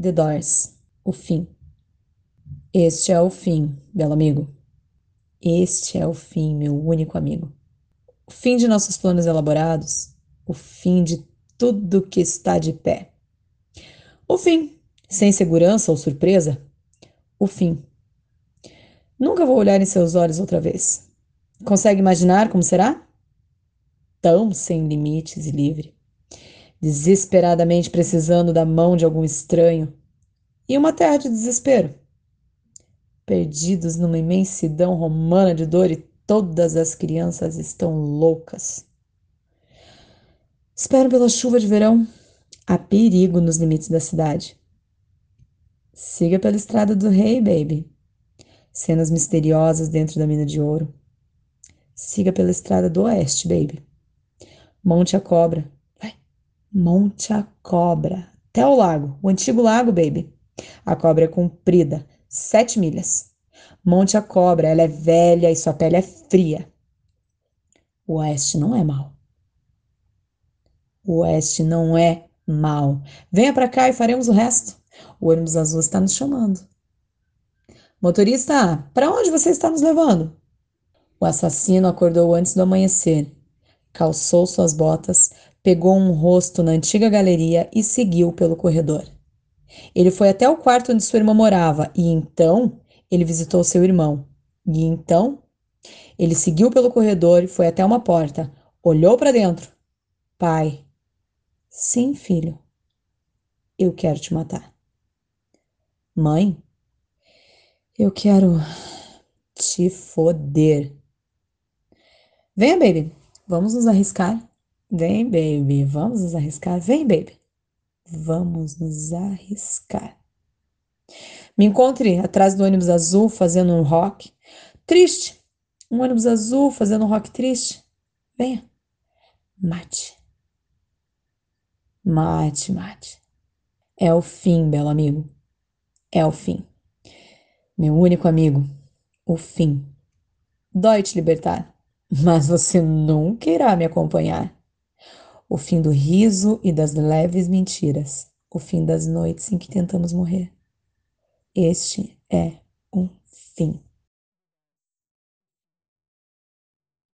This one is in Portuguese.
The Doors. O fim. Este é o fim, belo amigo. Este é o fim, meu único amigo. O fim de nossos planos elaborados. O fim de tudo que está de pé. O fim, sem segurança ou surpresa. O fim. Nunca vou olhar em seus olhos outra vez. Consegue imaginar como será? Tão sem limites e livre desesperadamente precisando da mão de algum estranho, e uma terra de desespero. Perdidos numa imensidão romana de dor e todas as crianças estão loucas. Espero pela chuva de verão. Há perigo nos limites da cidade. Siga pela estrada do rei, baby. Cenas misteriosas dentro da mina de ouro. Siga pela estrada do oeste, baby. Monte a cobra. Monte a Cobra, até o lago, o antigo lago, baby. A cobra é comprida, sete milhas. Monte a Cobra, ela é velha e sua pele é fria. O oeste não é mal. O oeste não é mal. Venha para cá e faremos o resto. O ônibus azul está nos chamando. Motorista, para onde você está nos levando? O assassino acordou antes do amanhecer, calçou suas botas, pegou um rosto na antiga galeria e seguiu pelo corredor. Ele foi até o quarto onde sua irmã morava e então ele visitou seu irmão. E então ele seguiu pelo corredor e foi até uma porta, olhou para dentro. Pai, sim, filho, eu quero te matar. Mãe, eu quero te foder. Venha, baby, vamos nos arriscar. Vem, baby, vamos nos arriscar? Vem, baby, vamos nos arriscar. Me encontre atrás do ônibus azul fazendo um rock triste. Um ônibus azul fazendo um rock triste. Venha. Mate. Mate, mate. É o fim, belo amigo. É o fim. Meu único amigo. O fim. Dói te libertar, mas você nunca irá me acompanhar o fim do riso e das leves mentiras, o fim das noites em que tentamos morrer. Este é um fim.